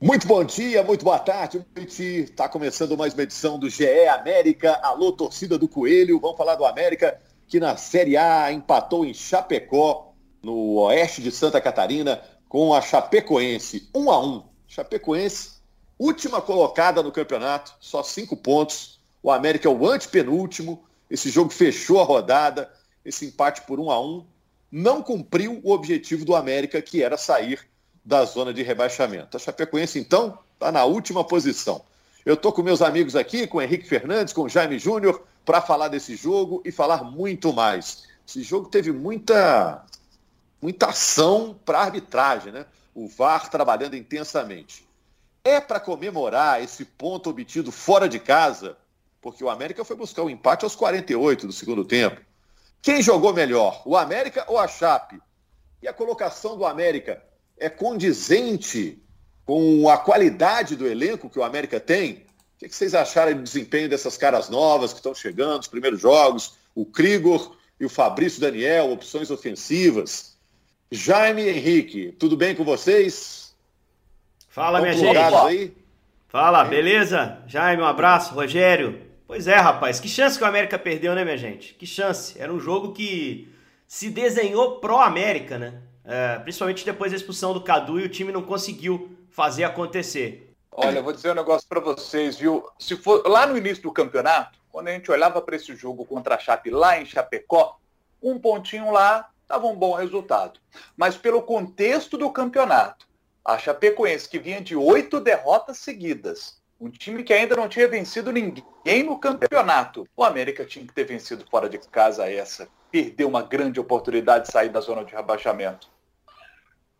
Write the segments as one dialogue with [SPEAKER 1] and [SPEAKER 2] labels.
[SPEAKER 1] Muito bom dia, muito boa tarde. Está começando mais uma edição do GE América. Alô, torcida do Coelho. Vamos falar do América, que na Série A empatou em Chapecó, no oeste de Santa Catarina, com a Chapecoense. 1 a 1 Chapecoense, última colocada no campeonato, só cinco pontos. O América é o antepenúltimo. Esse jogo fechou a rodada. Esse empate por 1 a 1 não cumpriu o objetivo do América, que era sair da zona de rebaixamento. A Chapecoense, então, está na última posição. Eu estou com meus amigos aqui, com Henrique Fernandes, com Jaime Júnior, para falar desse jogo e falar muito mais. Esse jogo teve muita, muita ação para arbitragem, né? O VAR trabalhando intensamente. É para comemorar esse ponto obtido fora de casa, porque o América foi buscar o um empate aos 48 do segundo tempo. Quem jogou melhor, o América ou a Chape? E a colocação do América é condizente com a qualidade do elenco que o América tem? O que vocês acharam do desempenho dessas caras novas que estão chegando, os primeiros jogos, o Krigor e o Fabrício Daniel, opções ofensivas? Jaime Henrique, tudo bem com vocês?
[SPEAKER 2] Fala, minha gente. Aí? Fala, beleza? Jaime, um abraço. Rogério. Pois é, rapaz, que chance que o América perdeu, né, minha gente? Que chance. Era um jogo que se desenhou pró-América, né? É, principalmente depois da expulsão do Cadu e o time não conseguiu fazer acontecer.
[SPEAKER 3] Olha, vou dizer um negócio para vocês, viu? Se for lá no início do campeonato, quando a gente olhava para esse jogo contra a Chape lá em Chapecó, um pontinho lá estava um bom resultado. Mas pelo contexto do campeonato, a Chapecoense que vinha de oito derrotas seguidas, um time que ainda não tinha vencido ninguém no campeonato, o América tinha que ter vencido fora de casa essa. Perdeu uma grande oportunidade de sair da zona de rebaixamento.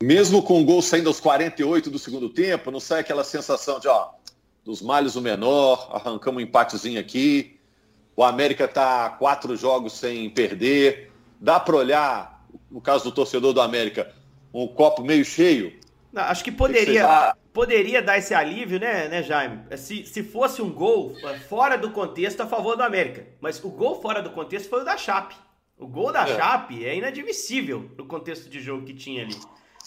[SPEAKER 1] Mesmo com o gol saindo aos 48 do segundo tempo, não sai aquela sensação de, ó, dos males o menor, arrancamos um empatezinho aqui, o América está quatro jogos sem perder. Dá para olhar, no caso do torcedor do América, um copo meio cheio?
[SPEAKER 2] Não, acho que poderia, que poderia dar esse alívio, né, né Jaime? Se, se fosse um gol é, fora do contexto a favor do América. Mas o gol fora do contexto foi o da Chape. O gol da é. Chape é inadmissível no contexto de jogo que tinha ali.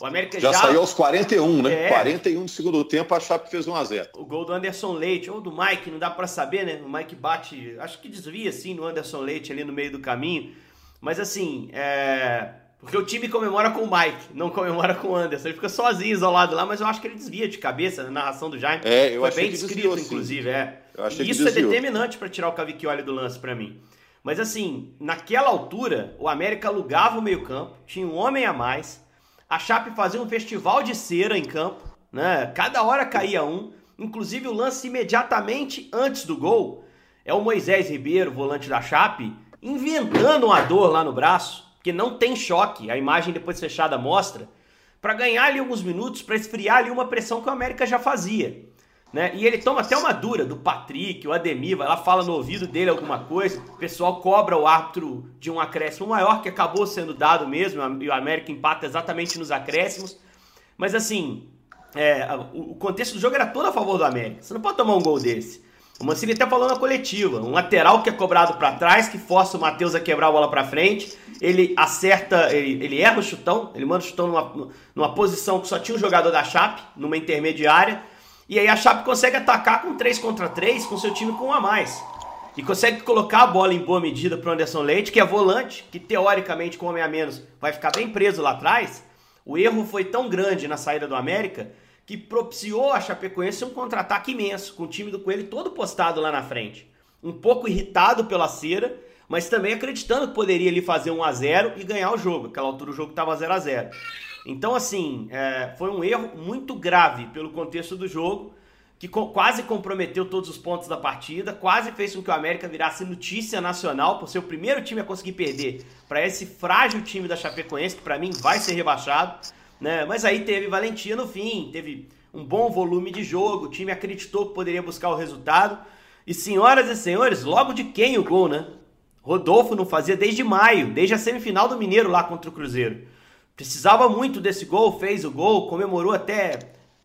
[SPEAKER 1] O América já, já saiu aos 41, né? É. 41 do segundo tempo, a Chape fez 1 a 0.
[SPEAKER 2] O gol do Anderson Leite ou do Mike, não dá para saber, né? O Mike bate, acho que desvia assim no Anderson Leite ali no meio do caminho. Mas assim, é... porque o time comemora com o Mike, não comemora com o Anderson. Ele fica sozinho, isolado lá, mas eu acho que ele desvia de cabeça na narração do Jaime. É, eu Foi bem descrito, inclusive, é. E isso é determinante para tirar o Cavicchioli do lance para mim. Mas assim, naquela altura, o América alugava o meio-campo, tinha um homem a mais a Chape fazia um festival de cera em campo, né? Cada hora caía um. Inclusive o lance imediatamente antes do gol é o Moisés Ribeiro, volante da Chape, inventando uma dor lá no braço, que não tem choque. A imagem depois fechada mostra, para ganhar ali alguns minutos, para esfriar ali uma pressão que o América já fazia. Né? E ele toma até uma dura do Patrick, o Ademir, vai lá, fala no ouvido dele alguma coisa, o pessoal cobra o árbitro de um acréscimo maior, que acabou sendo dado mesmo, e o América empata exatamente nos acréscimos. Mas assim, é, o contexto do jogo era todo a favor do América. Você não pode tomar um gol desse. O Mancini até falou na coletiva, um lateral que é cobrado para trás, que força o Matheus a quebrar a bola para frente, ele acerta, ele, ele erra o chutão, ele manda o chutão numa, numa posição que só tinha um jogador da Chape, numa intermediária, e aí a Chape consegue atacar com 3 contra 3 com seu time com um a mais. E consegue colocar a bola em boa medida para o Anderson Leite, que é volante, que teoricamente com homem a menos vai ficar bem preso lá atrás. O erro foi tão grande na saída do América que propiciou a Chapecoense um contra-ataque imenso, com o time do Coelho todo postado lá na frente. Um pouco irritado pela cera, mas também acreditando que poderia ali fazer 1 a 0 e ganhar o jogo. Aquela altura o jogo estava 0 a 0 então, assim, é, foi um erro muito grave pelo contexto do jogo, que co quase comprometeu todos os pontos da partida, quase fez com que o América virasse notícia nacional por ser o primeiro time a conseguir perder para esse frágil time da Chapecoense, que para mim vai ser rebaixado. Né? Mas aí teve valentia no fim, teve um bom volume de jogo, o time acreditou que poderia buscar o resultado. E senhoras e senhores, logo de quem o gol, né? Rodolfo não fazia desde maio, desde a semifinal do Mineiro lá contra o Cruzeiro. Precisava muito desse gol, fez o gol, comemorou até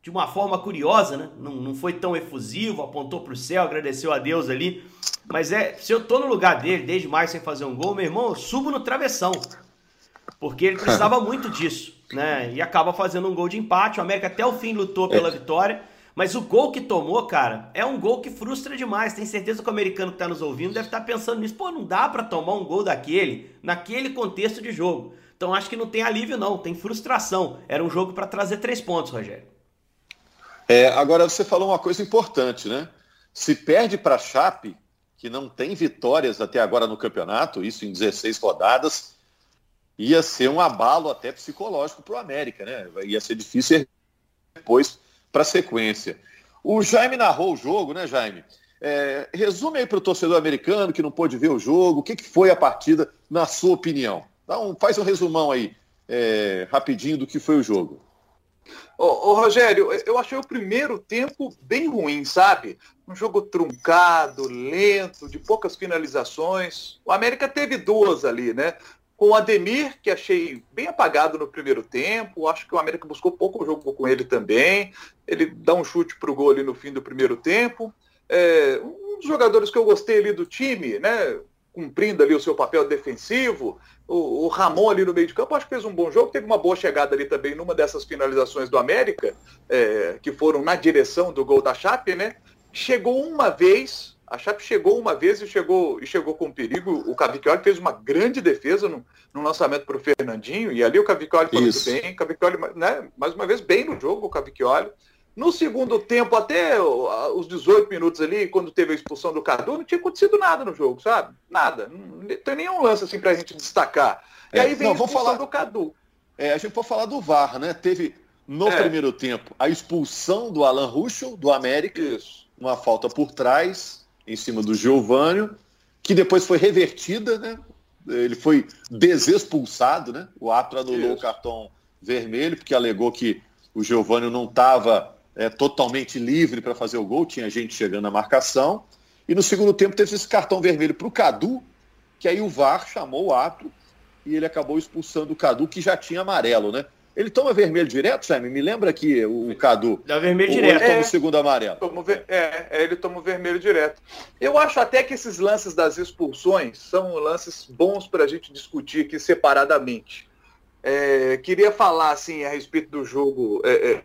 [SPEAKER 2] de uma forma curiosa, né? Não, não foi tão efusivo, apontou para o céu, agradeceu a Deus ali. Mas é, se eu tô no lugar dele desde mais sem fazer um gol, meu irmão, eu subo no travessão. Porque ele precisava muito disso, né? E acaba fazendo um gol de empate. O América até o fim lutou pela é. vitória, Mas o gol que tomou, cara, é um gol que frustra demais. Tem certeza que o americano que tá nos ouvindo deve estar tá pensando nisso. Pô, não dá para tomar um gol daquele, naquele contexto de jogo. Então acho que não tem alívio, não, tem frustração. Era um jogo para trazer três pontos, Rogério.
[SPEAKER 1] É, agora você falou uma coisa importante, né? Se perde para a Chape, que não tem vitórias até agora no campeonato, isso em 16 rodadas, ia ser um abalo até psicológico para o América, né? Ia ser difícil depois para a sequência. O Jaime narrou o jogo, né, Jaime? É, resume aí para o torcedor americano que não pôde ver o jogo, o que, que foi a partida, na sua opinião? Dá um, faz um resumão aí, é, rapidinho, do que foi o jogo.
[SPEAKER 3] Ô, ô, Rogério, eu achei o primeiro tempo bem ruim, sabe? Um jogo truncado, lento, de poucas finalizações. O América teve duas ali, né? Com o Ademir, que achei bem apagado no primeiro tempo. Acho que o América buscou pouco jogo com ele também. Ele dá um chute pro gol ali no fim do primeiro tempo. É, um dos jogadores que eu gostei ali do time, né? Cumprindo ali o seu papel defensivo, o, o, Ramon ali no meio de campo, acho que fez um bom jogo, teve uma boa chegada ali também numa dessas finalizações do América, é, que foram na direção do gol da Chape, né? Chegou uma vez, a Chape chegou uma vez e chegou, e chegou com perigo. O Cavicchioli fez uma grande defesa no, no lançamento para o Fernandinho, e ali o Cavicchioli foi muito bem, Cavicchioli, né, mais uma vez, bem no jogo, o Cavicchioli. No segundo tempo, até os 18 minutos ali, quando teve a expulsão do Cadu, não tinha acontecido nada no jogo, sabe? Nada. Não tem nenhum lance assim pra gente destacar. E é, aí vem não, a expulsão falar, do Cadu.
[SPEAKER 1] É, a gente pode falar do VAR, né? Teve no é. primeiro tempo a expulsão do Alan Ruschel, do América. Isso. Uma falta por trás, em cima do Giovânio, que depois foi revertida, né? Ele foi desexpulsado, né? O árbitro anulou Isso. o cartão vermelho, porque alegou que o Giovânio não estava é, totalmente livre para fazer o gol, tinha gente chegando na marcação. E no segundo tempo teve esse cartão vermelho para o Cadu, que aí o VAR chamou o ato e ele acabou expulsando o Cadu, que já tinha amarelo, né? Ele toma vermelho direto, Jaime? Me lembra que o Cadu.
[SPEAKER 2] Dá vermelho direto.
[SPEAKER 1] Ele toma é, o segundo amarelo.
[SPEAKER 3] Ver, é, é, ele toma o vermelho direto. Eu acho até que esses lances das expulsões são lances bons para a gente discutir aqui separadamente. É, queria falar assim a respeito do jogo é, é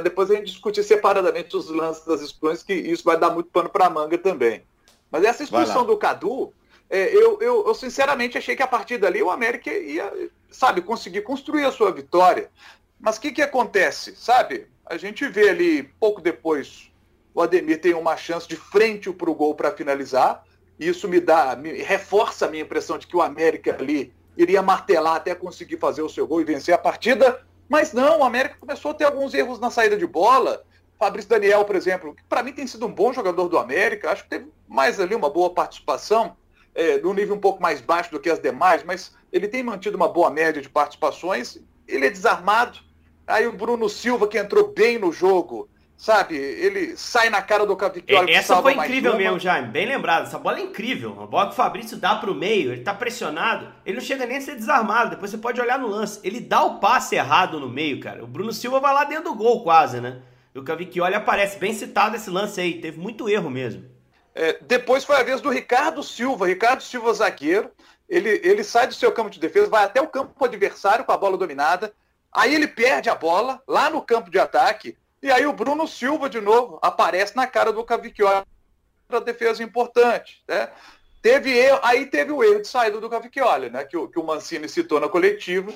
[SPEAKER 3] depois a gente discutir separadamente os lances das expulsões, que isso vai dar muito pano para manga também. Mas essa expulsão do Cadu, é, eu, eu, eu, sinceramente achei que a partir dali o América ia, sabe, conseguir construir a sua vitória. Mas o que, que acontece? Sabe, a gente vê ali pouco depois o Ademir tem uma chance de frente para o gol para finalizar. E isso me dá, me reforça a minha impressão de que o América ali iria martelar até conseguir fazer o seu gol e vencer a partida. Mas não, o América começou a ter alguns erros na saída de bola. Fabrício Daniel, por exemplo, que para mim tem sido um bom jogador do América, acho que teve mais ali uma boa participação, é, num nível um pouco mais baixo do que as demais, mas ele tem mantido uma boa média de participações. Ele é desarmado. Aí o Bruno Silva, que entrou bem no jogo, sabe? Ele sai na cara do Cavicchioli.
[SPEAKER 2] É, essa foi incrível mesmo, Jaime. Bem lembrado. Essa bola é incrível. A bola que o Fabrício dá pro meio, ele tá pressionado, ele não chega nem a ser desarmado. Depois você pode olhar no lance. Ele dá o passe errado no meio, cara. O Bruno Silva vai lá dentro do gol quase, né? E o Cavicchioli aparece. Bem citado esse lance aí. Teve muito erro mesmo.
[SPEAKER 3] É, depois foi a vez do Ricardo Silva. Ricardo Silva, zagueiro. Ele, ele sai do seu campo de defesa, vai até o campo adversário com a bola dominada. Aí ele perde a bola lá no campo de ataque e aí o Bruno Silva, de novo, aparece na cara do Cavicchioli para defesa importante. Né? Teve erro, aí teve o erro de saída do Cavicchioli, né? que, o, que o Mancini citou na coletiva.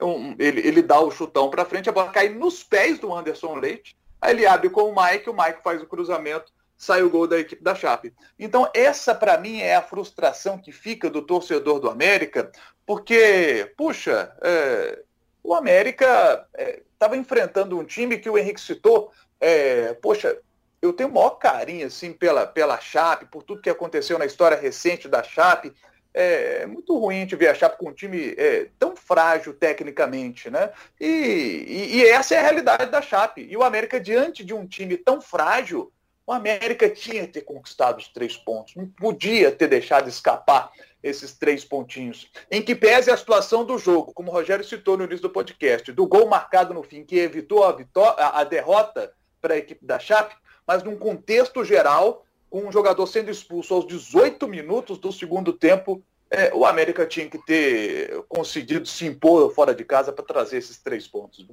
[SPEAKER 3] Um, ele, ele dá o chutão para frente, a bola cai nos pés do Anderson Leite. Aí ele abre com o Mike, o Mike faz o cruzamento, sai o gol da equipe da Chape. Então, essa para mim é a frustração que fica do torcedor do América, porque, puxa, é, o América estava é, enfrentando um time que o Henrique citou. É, poxa, eu tenho o maior carinho assim, pela, pela Chape, por tudo que aconteceu na história recente da Chape. É, é muito ruim de ver a Chape com um time é, tão frágil tecnicamente, né? E, e, e, essa é a realidade da Chape. E o América, diante de um time tão frágil, o América tinha que ter conquistado os três pontos, não podia ter deixado escapar esses três pontinhos. Em que pese a situação do jogo, como o Rogério citou no início do podcast, do gol marcado no fim, que evitou a, vitória, a derrota para a equipe da Chape, mas num contexto geral, com um jogador sendo expulso aos 18 minutos do segundo tempo, é, o América tinha que ter conseguido se impor fora de casa para trazer esses três pontos.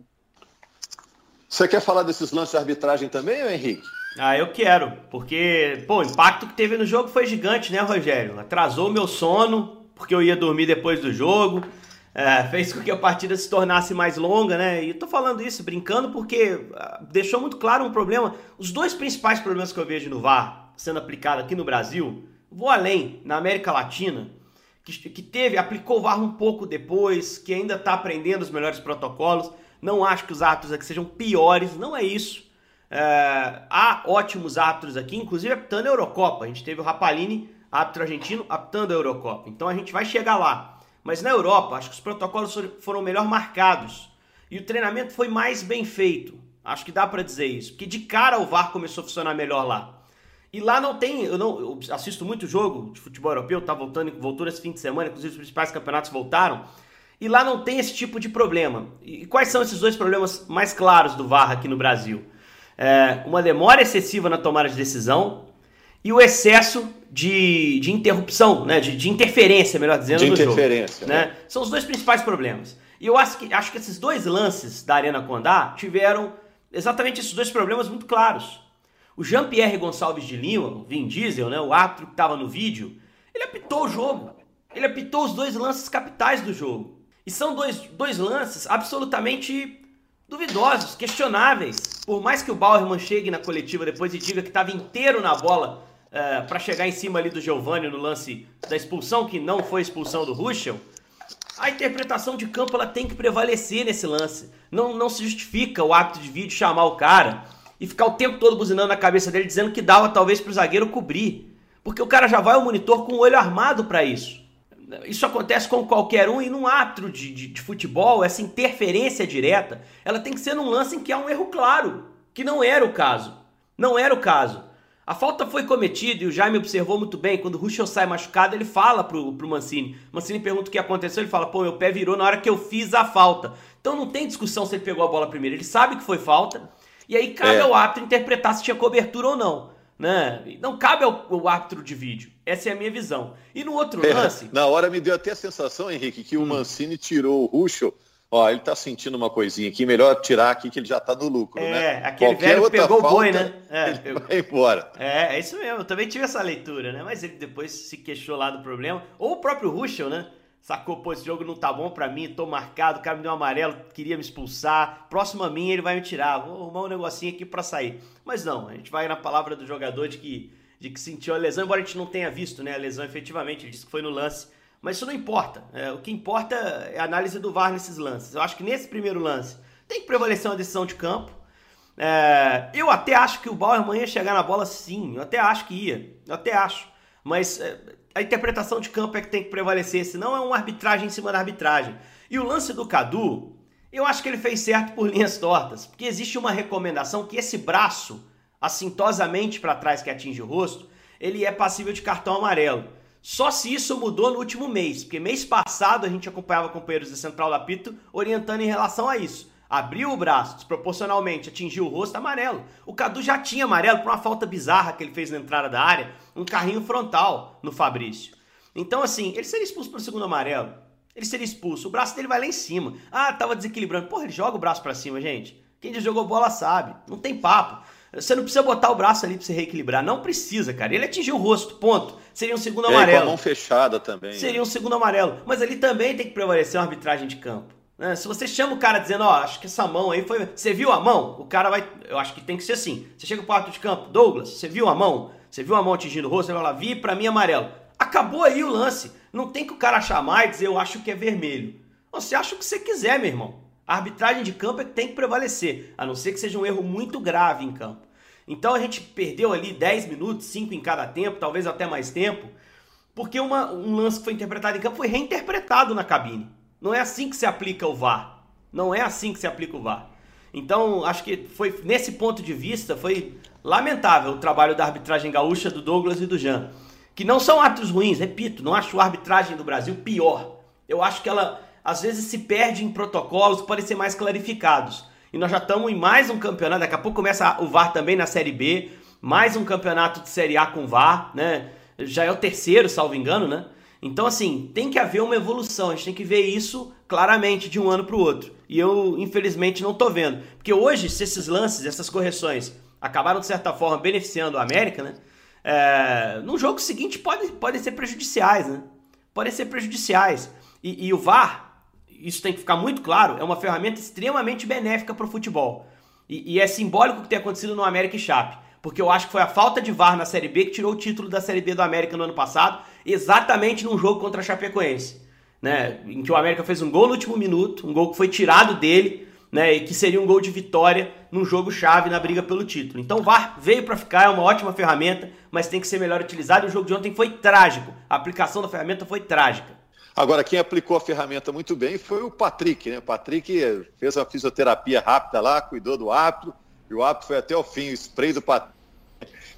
[SPEAKER 1] Você quer falar desses lances de arbitragem também, Henrique?
[SPEAKER 2] Ah, eu quero, porque, pô, o impacto que teve no jogo foi gigante, né, Rogério? Atrasou meu sono, porque eu ia dormir depois do jogo, é, fez com que a partida se tornasse mais longa, né? E tô falando isso brincando porque ah, deixou muito claro um problema. Os dois principais problemas que eu vejo no VAR sendo aplicado aqui no Brasil, vou além, na América Latina, que, que teve, aplicou o VAR um pouco depois, que ainda está aprendendo os melhores protocolos. Não acho que os árbitros aqui sejam piores, não é isso. É, há ótimos árbitros aqui, inclusive apitando a Eurocopa. A gente teve o Rapalini, árbitro argentino, apitando a Eurocopa. Então a gente vai chegar lá. Mas na Europa, acho que os protocolos foram melhor marcados. E o treinamento foi mais bem feito. Acho que dá para dizer isso. Porque de cara o VAR começou a funcionar melhor lá. E lá não tem, eu não eu assisto muito jogo de futebol europeu, tá voltando, voltou esse fim de semana, inclusive os principais campeonatos voltaram. E lá não tem esse tipo de problema. E quais são esses dois problemas mais claros do VAR aqui no Brasil? É, uma demora excessiva na tomada de decisão e o excesso de, de interrupção, né? de, de interferência, melhor dizendo,
[SPEAKER 1] de interferência,
[SPEAKER 2] jogo. Né? né? São os dois principais problemas. E eu acho que, acho que esses dois lances da Arena Condá tiveram exatamente esses dois problemas muito claros. O Jean-Pierre Gonçalves de Lima, o Vin Diesel, né, o árbitro que estava no vídeo, ele apitou o jogo. Ele apitou os dois lances capitais do jogo. E são dois, dois lances absolutamente duvidosos, questionáveis. Por mais que o Bauerman chegue na coletiva depois e diga que estava inteiro na bola uh, eh, para chegar em cima ali do Giovanni no lance da expulsão, que não foi expulsão do Ruschel, a interpretação de campo ela tem que prevalecer nesse lance. Não, não se justifica o hábito de vídeo chamar o cara e ficar o tempo todo buzinando na cabeça dele dizendo que dava talvez para o zagueiro cobrir. Porque o cara já vai ao monitor com o olho armado para isso. Isso acontece com qualquer um e num árbitro de, de, de, futebol, essa interferência direta, ela tem que ser num lance em que há um erro claro, que não era o caso. Não era o caso. A falta foi cometida e o Jaime observou muito bem. Quando o Ruschel sai machucado, ele fala pro, pro Mancini. Mancini pergunta o que aconteceu, ele fala: pô, meu pé virou na hora que eu fiz a falta. Então não tem discussão se ele pegou a bola primeiro. Ele sabe que foi falta. E aí cabe é. ao árbitro interpretar se tinha cobertura ou não. Né? Não cabe ao, ao, árbitro de vídeo. Essa é a minha visão. E no outro é, lance.
[SPEAKER 1] Na hora me deu até a sensação, Henrique, que hum. o Mancini tirou o Ruschel. Ó, ele tá sentindo uma coisinha aqui, melhor tirar aqui que ele já tá no lucro,
[SPEAKER 2] é,
[SPEAKER 1] né?
[SPEAKER 2] É, aquele Qualquer velho pegou o boi, né?
[SPEAKER 1] É, ele pegou... vai embora.
[SPEAKER 2] É, é isso mesmo. Eu também tive essa leitura, né? Mas ele depois se queixou lá do problema. Ou o próprio Ruschel, né? Sacou, pô, esse jogo não tá bom pra mim, tô marcado, o cara me deu um amarelo, queria me expulsar. Próximo a mim ele vai me tirar, vou arrumar um negocinho aqui pra sair. Mas não, a gente vai na palavra do jogador de que, de que sentiu a lesão, embora a gente não tenha visto né, a lesão efetivamente, ele disse que foi no lance. Mas isso não importa. É, o que importa é a análise do VAR nesses lances. Eu acho que nesse primeiro lance tem que prevalecer uma decisão de campo. É, eu até acho que o Bauer ia chegar na bola sim, eu até acho que ia, eu até acho. Mas é, a interpretação de campo é que tem que prevalecer, senão é uma arbitragem em cima da arbitragem. E o lance do Cadu, eu acho que ele fez certo por linhas tortas, porque existe uma recomendação que esse braço, assintosamente para trás que atinge o rosto, ele é passível de cartão amarelo. Só se isso mudou no último mês, porque mês passado a gente acompanhava companheiros da Central da Pito orientando em relação a isso abriu o braço, desproporcionalmente atingiu o rosto, amarelo. O Cadu já tinha amarelo por uma falta bizarra que ele fez na entrada da área, um carrinho frontal no Fabrício. Então, assim, ele seria expulso pelo segundo amarelo. Ele seria expulso. O braço dele vai lá em cima. Ah, tava desequilibrando. Porra, ele joga o braço para cima, gente. Quem já jogou bola sabe. Não tem papo. Você não precisa botar o braço ali pra você reequilibrar. Não precisa, cara. Ele atingiu o rosto, ponto. Seria um segundo é, amarelo. Com a
[SPEAKER 1] mão fechada também.
[SPEAKER 2] Seria né? um segundo amarelo. Mas ali também tem que prevalecer uma arbitragem de campo. Né? Se você chama o cara dizendo, ó, oh, acho que essa mão aí foi. Você viu a mão? O cara vai. Eu acho que tem que ser assim. Você chega pro quarto de campo, Douglas, você viu a mão? Você viu a mão atingindo o rosto? Você vai lá, vi, pra mim amarelo. Acabou aí o lance. Não tem que o cara chamar e dizer, eu acho que é vermelho. Você acha o que você quiser, meu irmão. A arbitragem de campo é que tem que prevalecer, a não ser que seja um erro muito grave em campo. Então a gente perdeu ali 10 minutos, 5 em cada tempo, talvez até mais tempo, porque uma, um lance que foi interpretado em campo foi reinterpretado na cabine. Não é assim que se aplica o VAR. Não é assim que se aplica o VAR. Então, acho que foi nesse ponto de vista foi lamentável o trabalho da arbitragem gaúcha do Douglas e do Jean, que não são atos ruins, repito, não acho a arbitragem do Brasil pior. Eu acho que ela às vezes se perde em protocolos podem ser mais clarificados. E nós já estamos em mais um campeonato, daqui a pouco começa o VAR também na Série B, mais um campeonato de Série A com VAR, né? Já é o terceiro, salvo engano, né? Então, assim, tem que haver uma evolução, a gente tem que ver isso claramente de um ano para o outro. E eu, infelizmente, não estou vendo. Porque hoje, se esses lances, essas correções acabaram, de certa forma, beneficiando a América, né? É, no jogo seguinte podem pode ser prejudiciais, né? Podem ser prejudiciais. E, e o VAR, isso tem que ficar muito claro, é uma ferramenta extremamente benéfica para o futebol. E, e, é simbólico o que tem acontecido no América e Chape. Porque eu acho que foi a falta de VAR na Série B que tirou o título da Série B do América no ano passado, exatamente num jogo contra a Chapecoense. Né? Em que o América fez um gol no último minuto, um gol que foi tirado dele, né? E que seria um gol de vitória num jogo chave na briga pelo título. Então o VAR veio para ficar, é uma ótima ferramenta, mas tem que ser melhor utilizado. E o jogo de ontem foi trágico. A aplicação da ferramenta foi trágica.
[SPEAKER 1] Agora, quem aplicou a ferramenta muito bem foi o Patrick, né? O Patrick fez uma fisioterapia rápida lá, cuidou do árbitro, e o árbitro foi até o fim, o spray do Patrick.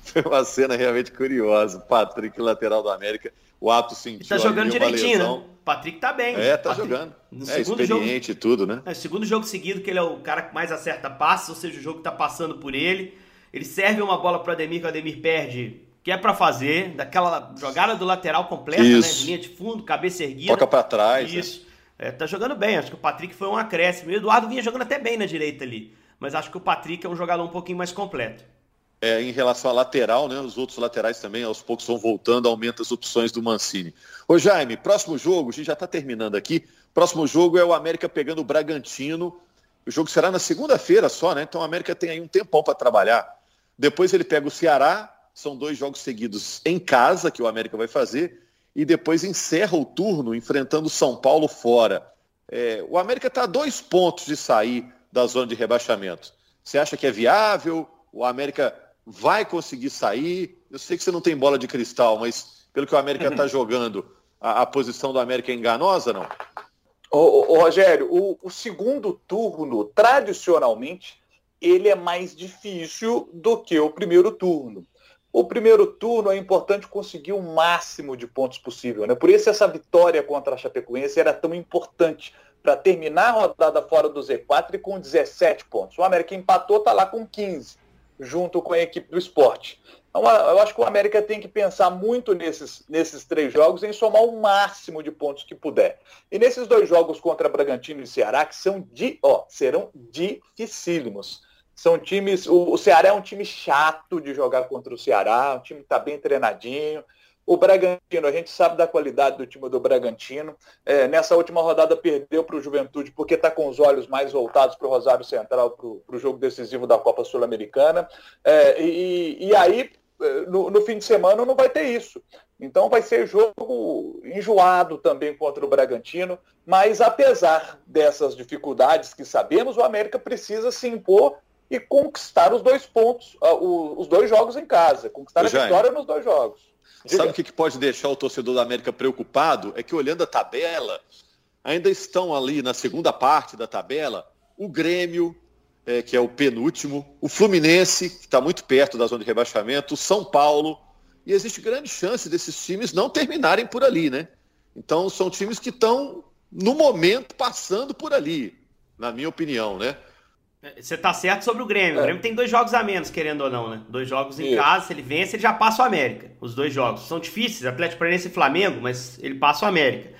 [SPEAKER 1] Foi uma cena realmente curiosa. O Patrick, lateral do América, o árbitro sentiu.
[SPEAKER 2] Tá jogando direitinho, né? O Patrick tá bem.
[SPEAKER 1] É, tá Patrick, jogando. No é experiente jogo, e tudo, né?
[SPEAKER 2] É, segundo jogo seguido que ele é o cara que mais acerta passes, ou seja, o jogo tá passando por ele. Ele serve uma bola pro Ademir, que o Ademir perde que é para fazer, daquela jogada do lateral completa, Isso. né? De linha de fundo, cabeça erguida.
[SPEAKER 1] Toca para trás.
[SPEAKER 2] Né? Isso. Né? É, tá jogando bem, acho que o Patrick foi um acréscimo. O Eduardo vinha jogando até bem na direita ali. Mas acho que o Patrick é um jogador um pouquinho mais completo.
[SPEAKER 1] É, em relação à lateral, né? Os outros laterais também, aos poucos, vão voltando, aumenta as opções do Mancini. Ô Jaime, próximo jogo, a gente já está terminando aqui. Próximo jogo é o América pegando o Bragantino. O jogo será na segunda-feira só, né? Então o América tem aí um tempão para trabalhar. Depois ele pega o Ceará, são dois jogos seguidos em casa que o América vai fazer e depois encerra o turno enfrentando o São Paulo fora. É, o América está a dois pontos de sair da zona de rebaixamento. Você acha que é viável? O América vai conseguir sair? Eu sei que você não tem bola de cristal, mas pelo que o América está jogando, a, a, posição do América é enganosa, não?
[SPEAKER 3] Ô, ô Rogério, o, o segundo turno, tradicionalmente, ele é mais difícil do que o primeiro turno. O primeiro turno é importante conseguir o máximo de pontos possível. Né? Por isso essa vitória contra a Chapecoense era tão importante para terminar a rodada fora do Z4 e com 17 pontos. O América empatou, está lá com 15, junto com a equipe do esporte. Então, eu acho que o América tem que pensar muito nesses, nesses três jogos em somar o máximo de pontos que puder. E nesses dois jogos contra Bragantino e Ceará, que são de, ó, serão dificílimos. São times. O, o Ceará é um time chato de jogar contra o Ceará, um time está bem treinadinho. O Bragantino, a gente sabe da qualidade do time do Bragantino. É, nessa última rodada perdeu para o Juventude porque está com os olhos mais voltados para o Rosário Central, para o jogo decisivo da Copa Sul-Americana. É, e, e, aí, é, no, no, fim de semana, não vai ter isso. Então vai ser jogo enjoado também contra o Bragantino. Mas apesar dessas dificuldades que sabemos, o América precisa se impor e conquistar os dois pontos, uh, os dois jogos em casa, conquistar a vitória nos dois jogos.
[SPEAKER 1] Diga. Sabe o que pode deixar o torcedor da América preocupado? É que olhando a tabela, ainda estão ali na segunda parte da tabela o Grêmio, é, que é o penúltimo, o Fluminense, que está muito perto da zona de rebaixamento, o São Paulo, e existe grande chance desses times não terminarem por ali, né? Então são times que estão, no momento, passando por ali, na minha opinião, né?
[SPEAKER 2] Você tá certo sobre o Grêmio. É. O Grêmio tem dois jogos a menos, querendo ou não, né? Dois jogos em Isso. casa, se ele vence, ele já passa o América. Os dois jogos. São difíceis, Atlético Paranaense e Flamengo, mas ele passa o América.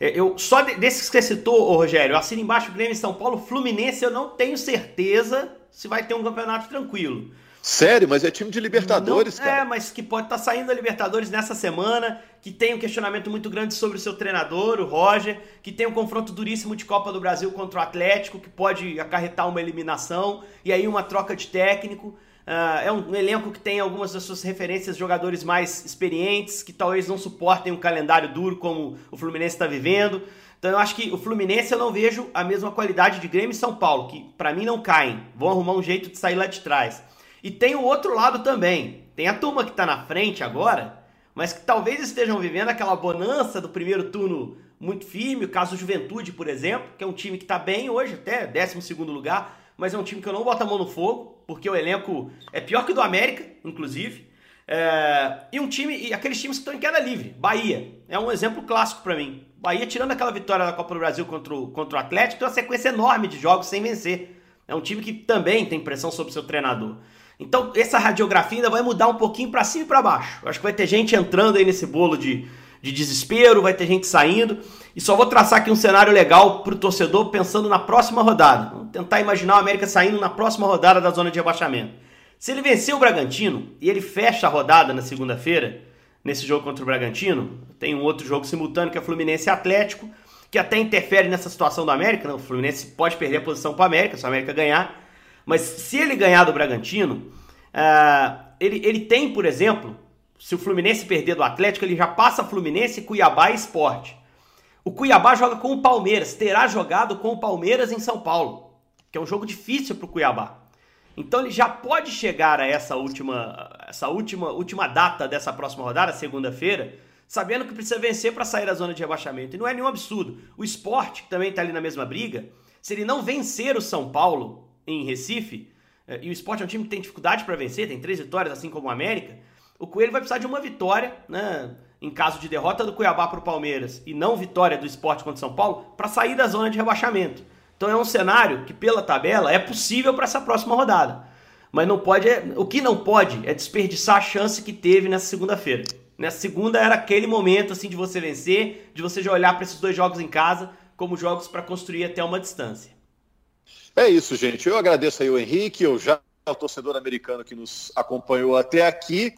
[SPEAKER 2] É, eu, só desses que você citou, ô Rogério, eu assino embaixo o Grêmio São Paulo, Fluminense, eu não tenho certeza se vai ter um campeonato tranquilo.
[SPEAKER 1] Sério, mas é time de Libertadores,
[SPEAKER 2] não,
[SPEAKER 1] cara.
[SPEAKER 2] É, mas que pode estar tá saindo da Libertadores nessa semana, que tem um questionamento muito grande sobre o seu treinador, o Roger, que tem um confronto duríssimo de Copa do Brasil contra o Atlético, que pode acarretar uma eliminação, e aí uma troca de técnico. Uh, é um elenco que tem algumas das suas referências, jogadores mais experientes, que talvez não suportem um calendário duro como o Fluminense está vivendo. Então eu acho que o Fluminense eu não vejo a mesma qualidade de Grêmio e São Paulo, que para mim não caem. Vão arrumar um jeito de sair lá de trás. E tem o outro lado também. Tem a turma que está na frente agora, mas que talvez estejam vivendo aquela bonança do primeiro turno muito firme. O caso Juventude, por exemplo, que é um time que está bem hoje, até 12 lugar, mas é um time que eu não boto a mão no fogo, porque o elenco é pior que o do América, inclusive. É... e um time, e aqueles times que estão em queda livre. Bahia é um exemplo clássico para mim. Bahia, tirando aquela vitória da Copa do Brasil contra o, contra o Atlético, tem uma sequência enorme de jogos sem vencer. É um time que também tem pressão sobre seu treinador. Então, essa radiografia ainda vai mudar um pouquinho para cima e para baixo. Acho que vai ter gente entrando aí nesse bolo de, de desespero, vai ter gente saindo. E só vou traçar aqui um cenário legal para o torcedor pensando na próxima rodada. Vamos tentar imaginar o América saindo na próxima rodada da zona de rebaixamento. Se ele vencer o Bragantino e ele fecha a rodada na segunda-feira, nesse jogo contra o Bragantino, tem um outro jogo simultâneo que é Fluminense e Atlético, que até interfere nessa situação do América. Não, o Fluminense pode perder a posição para o América, se o América ganhar. Mas se ele ganhar do Bragantino, uh, ele, ele tem, por exemplo, se o Fluminense perder do Atlético, ele já passa Fluminense, Cuiabá e Esporte. O Cuiabá joga com o Palmeiras, terá jogado com o Palmeiras em São Paulo, que é um jogo difícil para o Cuiabá. Então ele já pode chegar a essa última, essa última, última data dessa próxima rodada, segunda-feira, sabendo que precisa vencer para sair da zona de rebaixamento. E não é nenhum absurdo. O esporte, que também está ali na mesma briga, se ele não vencer o São Paulo em Recife, eh, e o esporte é um time que tem dificuldade para vencer, tem três vitórias, assim como o América, o Coelho vai precisar de uma vitória, né? Em caso de derrota do Cuiabá para o Palmeiras e não vitória do esporte contra o São Paulo, para sair da zona de rebaixamento. Então é um cenário que, pela tabela, é possível para essa próxima rodada. Mas não pode. É, o que não pode é desperdiçar a chance que teve nessa segunda-feira. Nessa segunda era aquele momento assim de você vencer, de você já olhar para esses dois jogos em casa como jogos para construir até uma distância.
[SPEAKER 1] É isso, gente. Eu agradeço aí o Henrique, eu já o torcedor americano que nos acompanhou até aqui.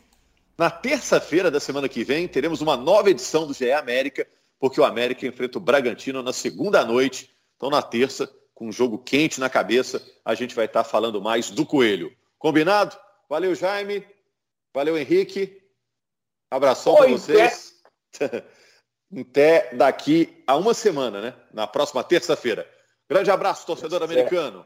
[SPEAKER 1] Na terça-feira da semana que vem, teremos uma nova edição do GE América, porque o América enfrenta o Bragantino na segunda noite. Então, na terça, com um jogo quente na cabeça, a gente vai estar falando mais do Coelho. Combinado? Valeu, Jaime. Valeu, Henrique. Abração para vocês. Até daqui a uma semana, né? Na próxima terça-feira. Grande abraço, torcedor americano.